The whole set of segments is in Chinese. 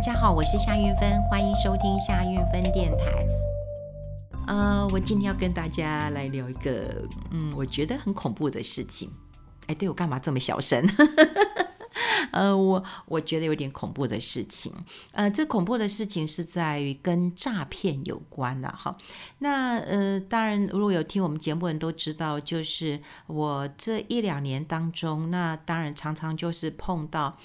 大家好，我是夏韵芬，欢迎收听夏韵芬电台。呃，我今天要跟大家来聊一个，嗯，我觉得很恐怖的事情。哎，对，我干嘛这么小声？呃，我我觉得有点恐怖的事情。呃，这恐怖的事情是在于跟诈骗有关的哈。那呃，当然，如果有听我们节目的人都知道，就是我这一两年当中，那当然常常就是碰到。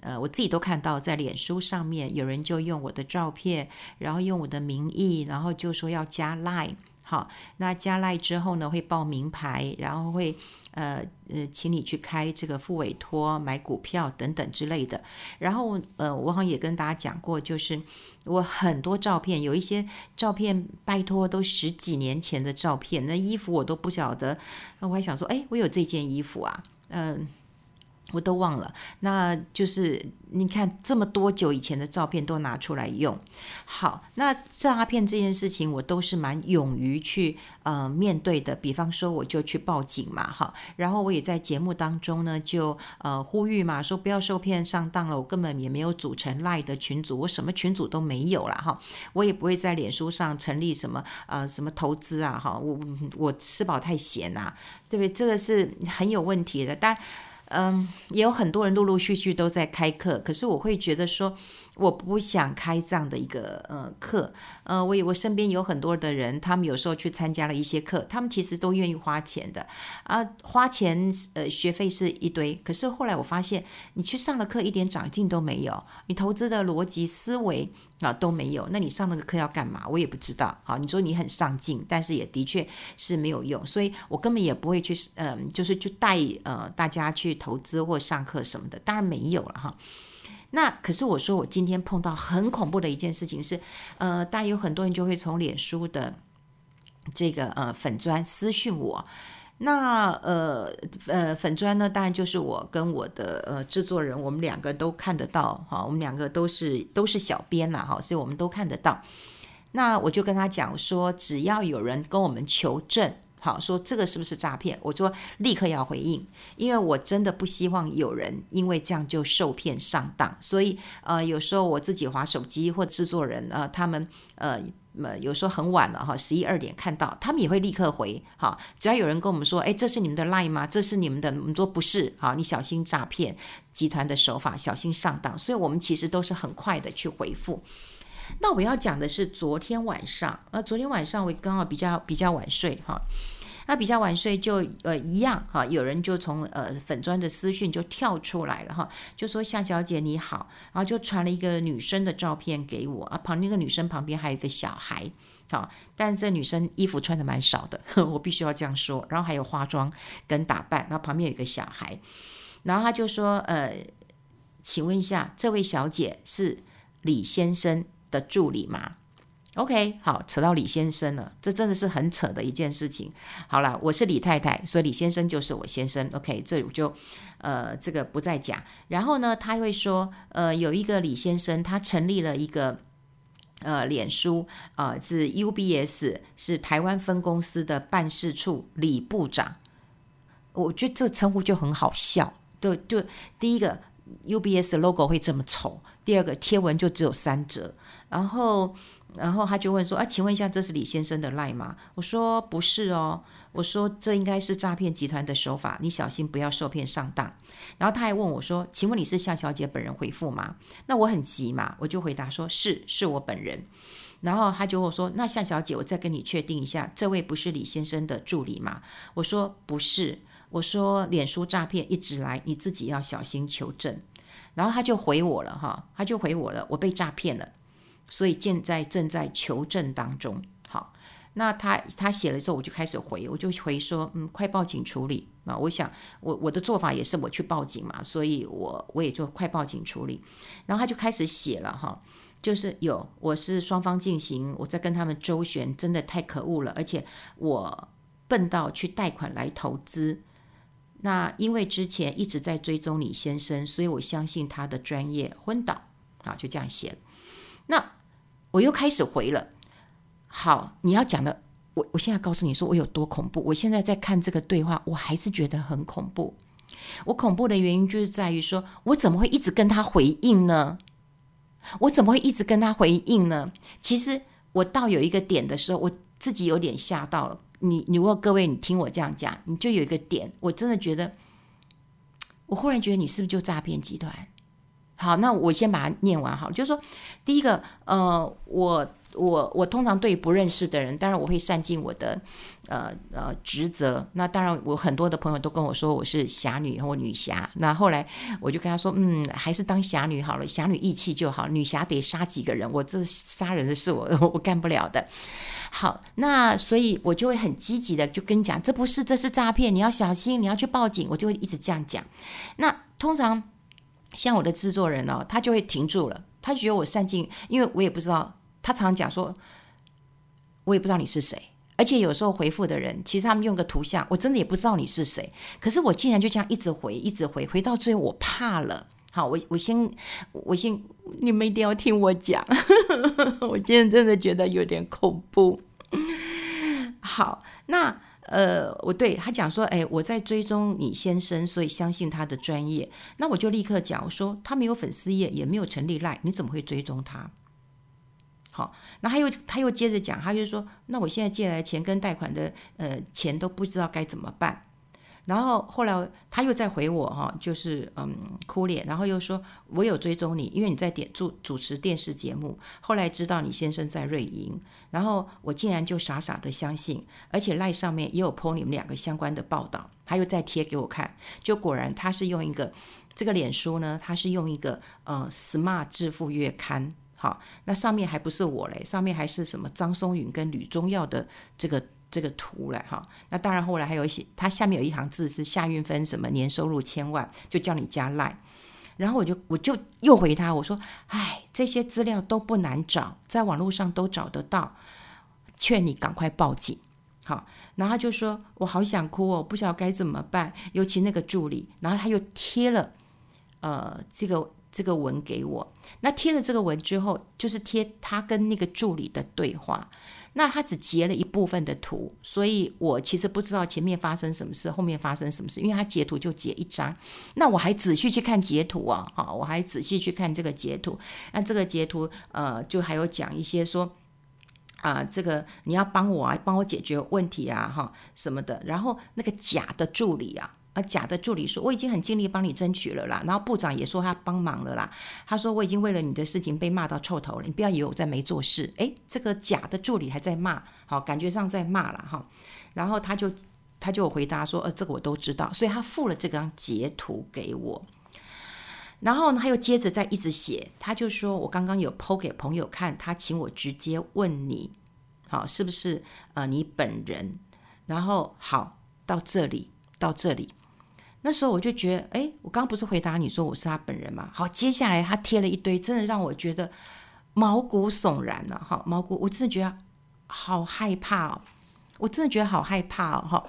呃，我自己都看到，在脸书上面有人就用我的照片，然后用我的名义，然后就说要加 Line，好，那加 Line 之后呢，会报名牌，然后会呃呃，请你去开这个副委托、买股票等等之类的。然后呃，我好像也跟大家讲过，就是我很多照片，有一些照片，拜托都十几年前的照片，那衣服我都不晓得，那我还想说，哎，我有这件衣服啊，嗯、我都忘了，那就是你看这么多久以前的照片都拿出来用。好，那诈骗这件事情我都是蛮勇于去呃面对的。比方说，我就去报警嘛，哈，然后我也在节目当中呢就呃呼吁嘛，说不要受骗上当了。我根本也没有组成 LINE 的群组，我什么群组都没有了哈。我也不会在脸书上成立什么呃什么投资啊，哈，我我吃饱太闲啊，对不对？这个是很有问题的，但。嗯，也有很多人陆陆续续都在开课，可是我会觉得说，我不想开这样的一个呃课。呃，我我身边有很多的人，他们有时候去参加了一些课，他们其实都愿意花钱的啊，花钱呃学费是一堆，可是后来我发现，你去上了课一点长进都没有，你投资的逻辑思维。啊都没有，那你上那个课要干嘛？我也不知道。好，你说你很上进，但是也的确是没有用，所以我根本也不会去，嗯，就是去带呃大家去投资或上课什么的，当然没有了哈。那可是我说我今天碰到很恐怖的一件事情是，呃，当然有很多人就会从脸书的这个呃粉砖私讯我。那呃呃粉砖呢，当然就是我跟我的呃制作人，我们两个都看得到哈，我们两个都是都是小编啦哈，所以我们都看得到。那我就跟他讲说，只要有人跟我们求证，好说这个是不是诈骗，我说立刻要回应，因为我真的不希望有人因为这样就受骗上当。所以呃有时候我自己划手机或制作人呃他们呃。呃，有时候很晚了哈，十一二点看到，他们也会立刻回哈。只要有人跟我们说，哎，这是你们的 line 吗？这是你们的？我们说不是，好，你小心诈骗集团的手法，小心上当。所以我们其实都是很快的去回复。那我要讲的是昨天晚上，呃，昨天晚上我刚好比较比较晚睡哈。那比较晚睡就呃一样哈，有人就从呃粉砖的私讯就跳出来了哈，就说夏小姐你好，然后就传了一个女生的照片给我啊，旁那个女生旁边还有一个小孩，好，但是这女生衣服穿的蛮少的，我必须要这样说，然后还有化妆跟打扮，然后旁边有一个小孩，然后他就说呃，请问一下，这位小姐是李先生的助理吗？OK，好，扯到李先生了，这真的是很扯的一件事情。好了，我是李太太，所以李先生就是我先生。OK，这我就呃这个不再讲。然后呢，他会说，呃，有一个李先生，他成立了一个呃脸书啊、呃，是 UBS，是台湾分公司的办事处李部长。我觉得这称呼就很好笑，对就，第一个 UBS 的 logo 会这么丑，第二个贴文就只有三折，然后。然后他就问说：“啊，请问一下，这是李先生的赖吗？”我说：“不是哦。”我说：“这应该是诈骗集团的手法，你小心不要受骗上当。”然后他还问我说：“请问你是夏小姐本人回复吗？”那我很急嘛，我就回答说：“是，是我本人。”然后他就说：“那夏小姐，我再跟你确定一下，这位不是李先生的助理吗？”我说：“不是。”我说：“脸书诈骗一直来，你自己要小心求证。”然后他就回我了哈，他就回我了，我被诈骗了。所以现在正在求证当中。好，那他他写了之后，我就开始回，我就回说，嗯，快报警处理啊！我想，我我的做法也是我去报警嘛，所以我我也就快报警处理。然后他就开始写了哈，就是有我是双方进行，我在跟他们周旋，真的太可恶了，而且我笨到去贷款来投资。那因为之前一直在追踪李先生，所以我相信他的专业，昏倒啊，就这样写。那。我又开始回了，好，你要讲的，我我现在告诉你说我有多恐怖。我现在在看这个对话，我还是觉得很恐怖。我恐怖的原因就是在于说，我怎么会一直跟他回应呢？我怎么会一直跟他回应呢？其实我到有一个点的时候，我自己有点吓到了。你，你如果各位你听我这样讲，你就有一个点，我真的觉得，我忽然觉得你是不是就诈骗集团？好，那我先把它念完好，就是说，第一个，呃，我。我我通常对不认识的人，当然我会善尽我的呃呃职责。那当然，我很多的朋友都跟我说我是侠女或女侠。那后来我就跟他说，嗯，还是当侠女好了，侠女义气就好。女侠得杀几个人，我这杀人的事我 我干不了的。好，那所以我就会很积极的就跟你讲，这不是，这是诈骗，你要小心，你要去报警。我就会一直这样讲。那通常像我的制作人哦，他就会停住了，他觉得我善尽，因为我也不知道。他常常讲说，我也不知道你是谁，而且有时候回复的人，其实他们用个图像，我真的也不知道你是谁。可是我竟然就这样一直回，一直回，回到最后我怕了。好，我我先我先，你们一定要听我讲。我今天真的觉得有点恐怖。好，那呃，我对他讲说，哎，我在追踪你先生，所以相信他的专业。那我就立刻讲，我说他没有粉丝页，也没有成立 LINE，你怎么会追踪他？好，那他又他又接着讲，他就说：“那我现在借来钱跟贷款的呃钱都不知道该怎么办。”然后后来他又再回我哈，就是嗯哭脸，然后又说：“我有追踪你，因为你在点主主持电视节目，后来知道你先生在瑞银，然后我竟然就傻傻的相信，而且赖上面也有 po 你们两个相关的报道，他又再贴给我看，就果然他是用一个这个脸书呢，他是用一个呃 Smart 致富月刊。”好，那上面还不是我嘞，上面还是什么张松云跟吕宗耀的这个这个图嘞，哈。那当然后来还有一些，它下面有一行字是夏运芬什么年收入千万，就叫你加赖。然后我就我就又回他，我说，哎，这些资料都不难找，在网络上都找得到，劝你赶快报警。好，然后他就说，我好想哭哦，不晓得该怎么办，尤其那个助理，然后他又贴了，呃，这个。这个文给我，那贴了这个文之后，就是贴他跟那个助理的对话。那他只截了一部分的图，所以我其实不知道前面发生什么事，后面发生什么事，因为他截图就截一张。那我还仔细去看截图啊，哈，我还仔细去看这个截图。那这个截图，呃，就还有讲一些说，啊、这个你要帮我啊，帮我解决问题啊，哈，什么的。然后那个假的助理啊。啊，假的助理说我已经很尽力帮你争取了啦，然后部长也说他帮忙了啦。他说我已经为了你的事情被骂到臭头了，你不要以为我在没做事。诶，这个假的助理还在骂，好，感觉上在骂了哈。然后他就他就回答说，呃，这个我都知道，所以他附了这张截图给我。然后呢，他又接着再一直写，他就说我刚刚有 po 给朋友看，他请我直接问你，好，是不是呃你本人？然后好，到这里，到这里。那时候我就觉得，哎，我刚刚不是回答你说我是他本人吗？好，接下来他贴了一堆，真的让我觉得毛骨悚然了，哈，毛骨，我真的觉得好害怕哦，我真的觉得好害怕哦，哈，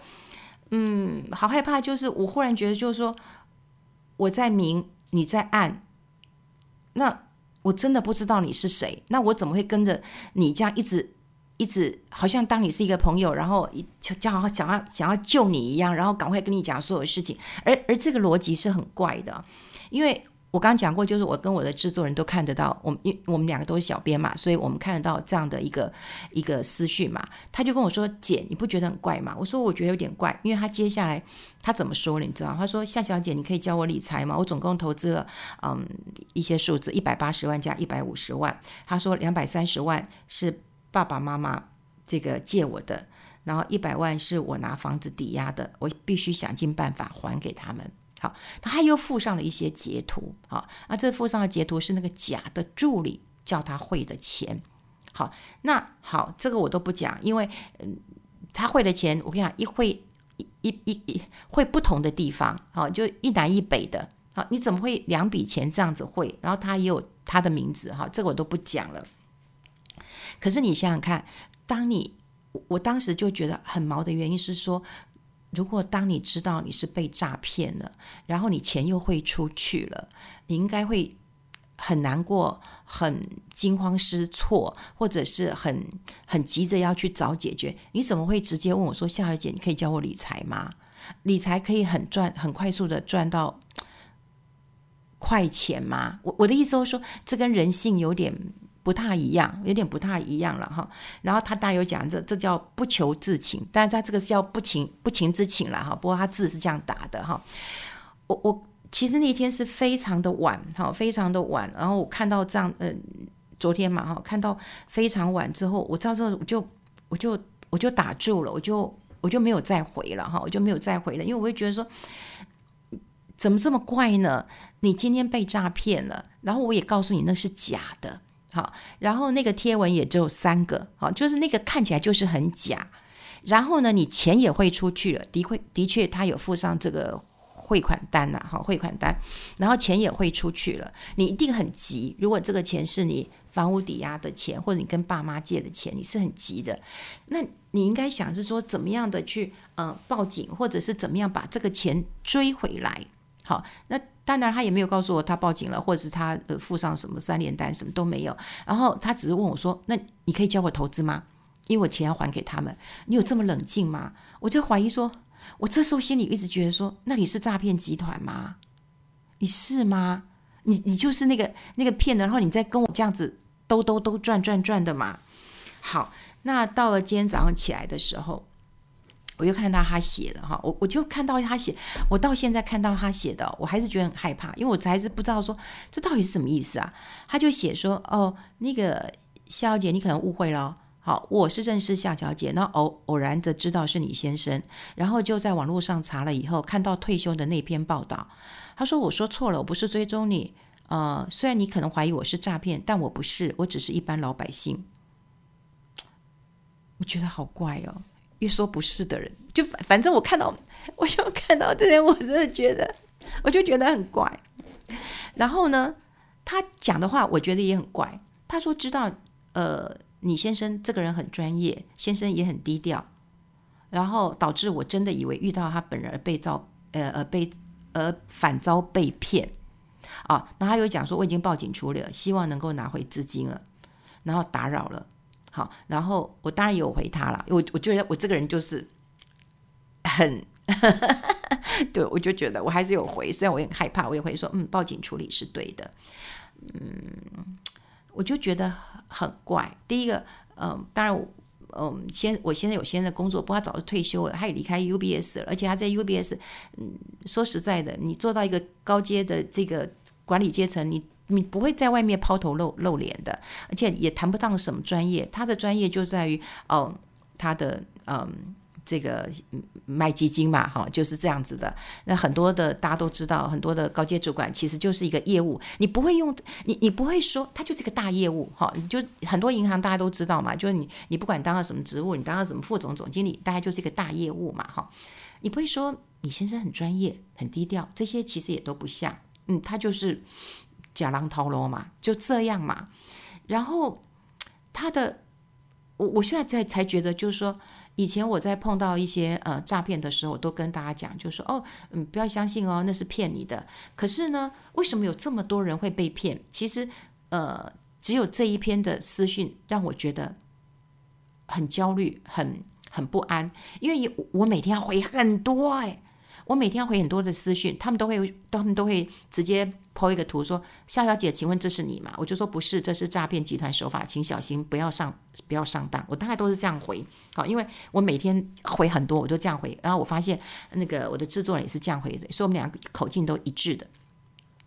嗯，好害怕，就是我忽然觉得，就是说我在明，你在暗，那我真的不知道你是谁，那我怎么会跟着你这样一直？一直好像当你是一个朋友，然后就叫想要想要救你一样，然后赶快跟你讲所有事情。而而这个逻辑是很怪的，因为我刚刚讲过，就是我跟我的制作人都看得到，我们因我们两个都是小编嘛，所以我们看得到这样的一个一个思绪嘛。他就跟我说：“姐，你不觉得很怪吗？”我说：“我觉得有点怪。”因为他接下来他怎么说呢？你知道？他说：“夏小姐，你可以教我理财吗？我总共投资了嗯一些数字，一百八十万加一百五十万。”他说：“两百三十万是。”爸爸妈妈这个借我的，然后一百万是我拿房子抵押的，我必须想尽办法还给他们。好，他又附上了一些截图。好，啊，这附上的截图是那个假的助理叫他汇的钱。好，那好，这个我都不讲，因为嗯，他汇的钱，我跟你讲，一汇一一一一汇不同的地方，好，就一南一北的。好，你怎么会两笔钱这样子汇？然后他也有他的名字，哈，这个我都不讲了。可是你想想看，当你我当时就觉得很毛的原因是说，如果当你知道你是被诈骗了，然后你钱又汇出去了，你应该会很难过、很惊慌失措，或者是很很急着要去找解决。你怎么会直接问我说：“夏小姐，你可以教我理财吗？理财可以很赚、很快速的赚到快钱吗？我我的意思是说，这跟人性有点不太一样，有点不太一样了哈。然后他当然有讲，这这叫不求自请，但是他这个是叫不情不情之请了哈。不过他字是这样打的哈。我我其实那一天是非常的晚哈，非常的晚。然后我看到这样，嗯、昨天嘛哈，看到非常晚之后，我到时候我就我就我就打住了，我就我就没有再回了哈，我就没有再回了，因为我会觉得说。怎么这么怪呢？你今天被诈骗了，然后我也告诉你那是假的，好，然后那个贴文也只有三个，好，就是那个看起来就是很假，然后呢，你钱也汇出去了，的确的确他有附上这个汇款单呐，好，汇款单，然后钱也汇出去了，你一定很急，如果这个钱是你房屋抵押的钱，或者你跟爸妈借的钱，你是很急的，那你应该想是说怎么样的去呃报警，或者是怎么样把这个钱追回来。好，那当然他也没有告诉我他报警了，或者是他呃附上什么三联单，什么都没有。然后他只是问我说：“那你可以教我投资吗？因为我钱要还给他们。”你有这么冷静吗？我就怀疑说，我这时候心里一直觉得说，那你是诈骗集团吗？你是吗？你你就是那个那个骗人，然后你再跟我这样子兜兜兜转转转的嘛？好，那到了今天早上起来的时候。我又看到他写的哈，我我就看到他写，我到现在看到他写的，我还是觉得很害怕，因为我还是不知道说这到底是什么意思啊。他就写说哦，那个夏小姐，你可能误会了。好，我是认识夏小姐，那偶偶然的知道是你先生，然后就在网络上查了以后，看到退休的那篇报道。他说我说错了，我不是追踪你，呃，虽然你可能怀疑我是诈骗，但我不是，我只是一般老百姓。我觉得好怪哦。越说不是的人，就反正我看到，我就看到这边，我真的觉得，我就觉得很怪。然后呢，他讲的话，我觉得也很怪。他说知道，呃，你先生这个人很专业，先生也很低调，然后导致我真的以为遇到他本人而被遭，呃呃被呃反遭被骗啊。然后他又讲说，我已经报警处理了，希望能够拿回资金了，然后打扰了。好，然后我当然有回他了，我我觉得我这个人就是很，对，我就觉得我还是有回，虽然我也害怕，我也会说，嗯，报警处理是对的，嗯，我就觉得很怪。第一个，嗯，当然，嗯，先我现在有现在工作，不过他早就退休了，他也离开 UBS 了，而且他在 UBS，嗯，说实在的，你做到一个高阶的这个管理阶层，你。你不会在外面抛头露露脸的，而且也谈不上什么专业。他的专业就在于，哦，他的嗯，这个卖基金嘛，哈，就是这样子的。那很多的大家都知道，很多的高阶主管其实就是一个业务。你不会用你，你不会说他就是一个大业务，哈，你就很多银行大家都知道嘛，就是你，你不管当了什么职务，你当了什么副总、总经理，大概就是一个大业务嘛，哈。你不会说你先生很专业、很低调，这些其实也都不像，嗯，他就是。假狼头罗嘛，就这样嘛。然后他的，我我现在才才觉得，就是说，以前我在碰到一些呃诈骗的时候，我都跟大家讲，就是说哦，嗯，不要相信哦，那是骗你的。可是呢，为什么有这么多人会被骗？其实，呃，只有这一篇的私讯让我觉得很焦虑，很很不安，因为我每天要回很多哎。我每天要回很多的私讯，他们都会，他们都会直接抛一个图说：“夏小姐，请问这是你吗？”我就说不是，这是诈骗集团手法，请小心，不要上，不要上当。我大概都是这样回，好，因为我每天回很多，我就这样回。然后我发现那个我的制作人也是这样回的，所以我们两个口径都一致的。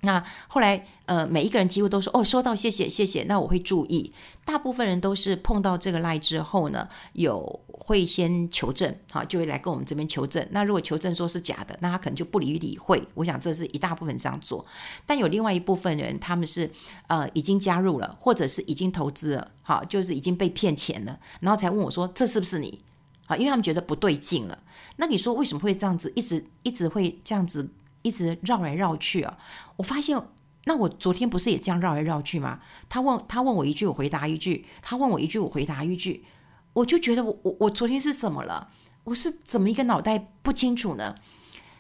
那后来，呃，每一个人几乎都说：“哦，收到，谢谢，谢谢。”那我会注意。大部分人都是碰到这个赖之后呢，有会先求证，好，就会来跟我们这边求证。那如果求证说是假的，那他可能就不理理会。我想这是一大部分这样做。但有另外一部分人，他们是呃已经加入了，或者是已经投资了，好，就是已经被骗钱了，然后才问我说：“这是不是你？”啊，因为他们觉得不对劲了。那你说为什么会这样子，一直一直会这样子？一直绕来绕去啊！我发现，那我昨天不是也这样绕来绕去吗？他问他问我一句，我回答一句；他问我一句，我回答一句。我就觉得我我我昨天是怎么了？我是怎么一个脑袋不清楚呢？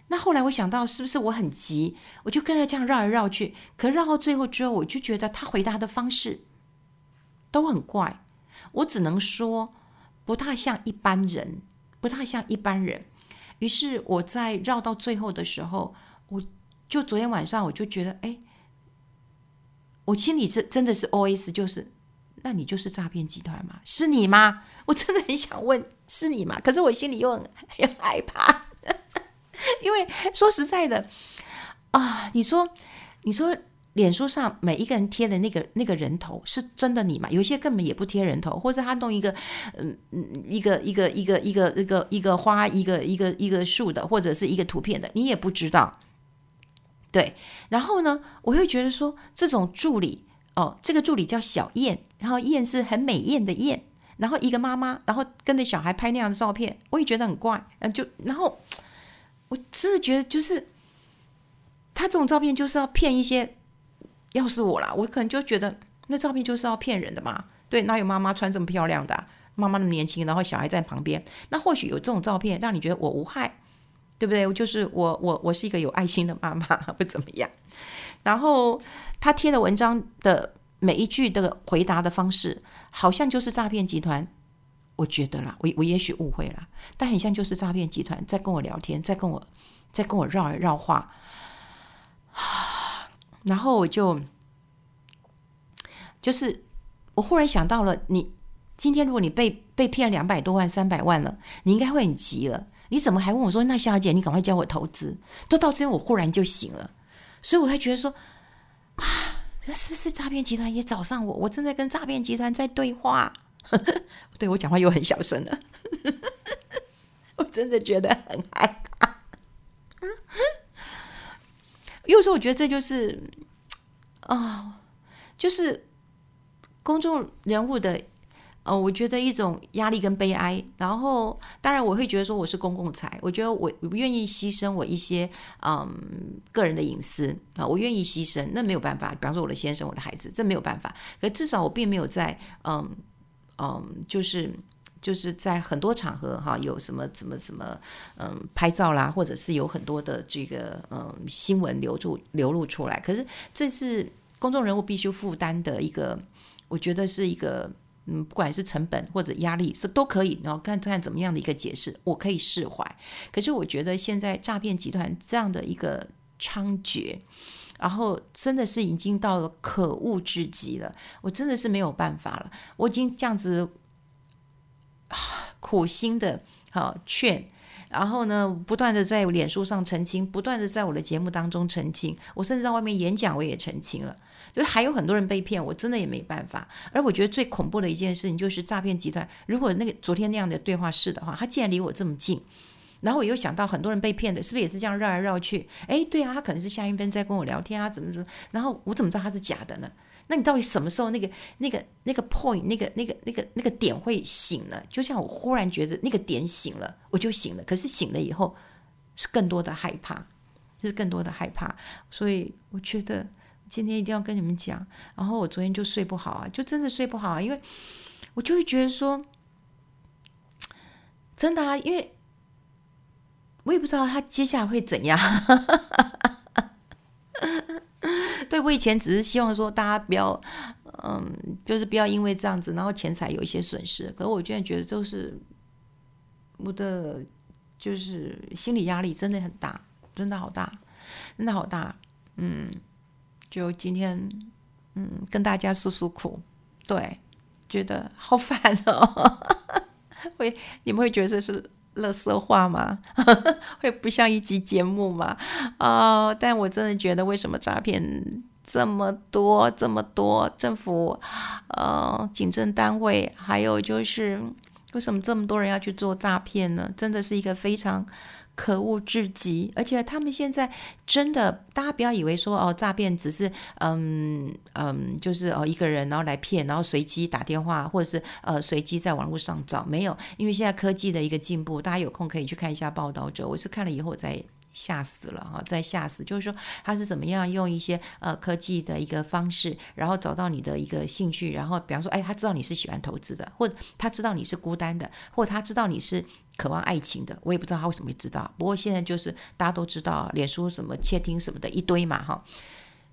那后来我想到，是不是我很急？我就跟他这样绕来绕去。可绕到最后之后，我就觉得他回答的方式都很怪。我只能说，不太像一般人，不太像一般人。于是我在绕到最后的时候。我就昨天晚上我就觉得，哎，我心里是真的是 OS，就是那你就是诈骗集团吗？是你吗？我真的很想问，是你吗？可是我心里又很很害怕，因为说实在的啊，你说你说。脸书上每一个人贴的那个那个人头是真的你吗？有些根本也不贴人头，或者他弄一个嗯嗯一个一个一个一个一个一个花一个一个一个树的，或者是一个图片的，你也不知道。对，然后呢，我会觉得说这种助理哦，这个助理叫小燕，然后燕是很美艳的燕，然后一个妈妈，然后跟着小孩拍那样的照片，我也觉得很怪，嗯，就然后 我真的觉得就是他这种照片就是要骗一些。要是我啦，我可能就觉得那照片就是要骗人的嘛。对，哪有妈妈穿这么漂亮的？妈妈那么年轻，然后小孩在旁边，那或许有这种照片让你觉得我无害，对不对？就是我我我是一个有爱心的妈妈，不怎么样。然后他贴的文章的每一句的回答的方式，好像就是诈骗集团。我觉得啦，我我也许误会了，但很像就是诈骗集团在跟我聊天，在跟我在跟我绕来绕话。然后我就，就是我忽然想到了，你今天如果你被被骗两百多万、三百万了，你应该会很急了。你怎么还问我说：“那小姐，你赶快教我投资？”都到这，我忽然就醒了，所以我才觉得说啊，这是不是诈骗集团也找上我？我正在跟诈骗集团在对话。对，我讲话又很小声了，我真的觉得很害怕。有时候我觉得这就是啊、哦，就是公众人物的呃，我觉得一种压力跟悲哀。然后，当然我会觉得说我是公共财，我觉得我我不愿意牺牲我一些嗯个人的隐私啊，我愿意牺牲，那没有办法。比方说我的先生、我的孩子，这没有办法。可至少我并没有在嗯嗯，就是。就是在很多场合哈，有什么什么什么，嗯，拍照啦，或者是有很多的这个嗯新闻流入流露出来。可是这是公众人物必须负担的一个，我觉得是一个嗯，不管是成本或者压力是都可以，然后看看怎么样的一个解释，我可以释怀。可是我觉得现在诈骗集团这样的一个猖獗，然后真的是已经到了可恶至极了，我真的是没有办法了，我已经这样子。苦心的好劝，然后呢，不断的在脸书上澄清，不断的在我的节目当中澄清，我甚至在外面演讲，我也澄清了。就还有很多人被骗，我真的也没办法。而我觉得最恐怖的一件事情就是诈骗集团，如果那个昨天那样的对话是的话，他竟然离我这么近，然后我又想到很多人被骗的，是不是也是这样绕来绕去？哎，对啊，他可能是夏云芬在跟我聊天啊，怎么怎么，然后我怎么知道他是假的呢？那你到底什么时候那个那个那个 point 那个那个那个那个点会醒了？就像我忽然觉得那个点醒了，我就醒了。可是醒了以后是更多的害怕，是更多的害怕。所以我觉得今天一定要跟你们讲。然后我昨天就睡不好啊，就真的睡不好啊，因为我就会觉得说，真的啊，因为我也不知道他接下来会怎样。对，我以前只是希望说大家不要，嗯，就是不要因为这样子，然后钱财有一些损失。可是我现在觉得，就是我的就是心理压力真的很大，真的好大，真的好大。嗯，就今天，嗯，跟大家诉诉苦，对，觉得好烦哦。会，你们会觉得这是？垃圾话吗？会不像一集节目吗？啊、哦！但我真的觉得，为什么诈骗这么多，这么多？政府，呃，警政单位，还有就是，为什么这么多人要去做诈骗呢？真的是一个非常。可恶至极，而且他们现在真的，大家不要以为说哦，诈骗只是嗯嗯，就是哦一个人然后来骗，然后随机打电话，或者是呃随机在网络上找，没有，因为现在科技的一个进步，大家有空可以去看一下报道者。我是看了以后再吓死了哈，再吓死，就是说他是怎么样用一些呃科技的一个方式，然后找到你的一个兴趣，然后比方说哎，他知道你是喜欢投资的，或者他知道你是孤单的，或者他知道你是。渴望爱情的，我也不知道他为什么会知道。不过现在就是大家都知道，脸书什么窃听什么的一堆嘛，哈。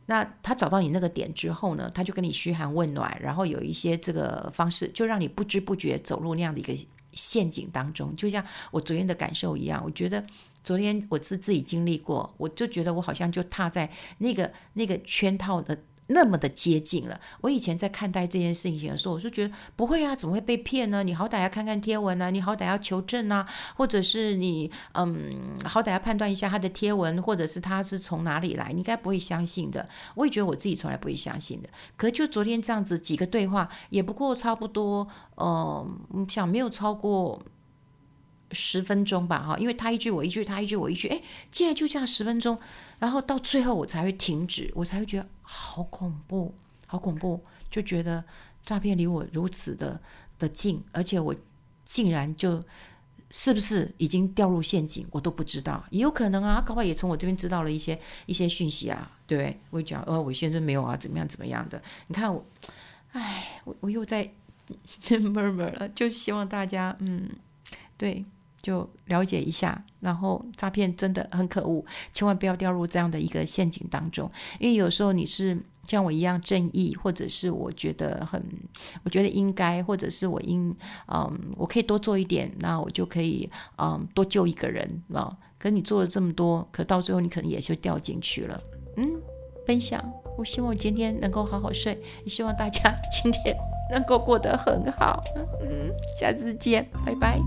那他找到你那个点之后呢，他就跟你嘘寒问暖，然后有一些这个方式，就让你不知不觉走入那样的一个陷阱当中。就像我昨天的感受一样，我觉得昨天我是自己经历过，我就觉得我好像就踏在那个那个圈套的。那么的接近了。我以前在看待这件事情的时候，我就觉得不会啊，怎么会被骗呢？你好歹要看看贴文啊，你好歹要求证啊，或者是你嗯，好歹要判断一下他的贴文，或者是他是从哪里来，你应该不会相信的。我也觉得我自己从来不会相信的。可就昨天这样子几个对话，也不过差不多，嗯，想没有超过。十分钟吧，哈，因为他一句我一句，他一句我一句，哎，竟然就这样十分钟，然后到最后我才会停止，我才会觉得好恐怖，好恐怖，就觉得诈骗离我如此的的近，而且我竟然就是不是已经掉入陷阱，我都不知道，也有可能啊，搞不好也从我这边知道了一些一些讯息啊，对，我讲，哦，我先生没有啊，怎么样怎么样的，你看我，哎，我我又在 闷闷了，就希望大家，嗯，对。就了解一下，然后诈骗真的很可恶，千万不要掉入这样的一个陷阱当中。因为有时候你是像我一样正义，或者是我觉得很，我觉得应该，或者是我应，嗯，我可以多做一点，那我就可以，嗯，多救一个人啊。可你做了这么多，可到最后你可能也就掉进去了。嗯，分享，我希望今天能够好好睡，也希望大家今天能够过得很好。嗯，下次见，拜拜。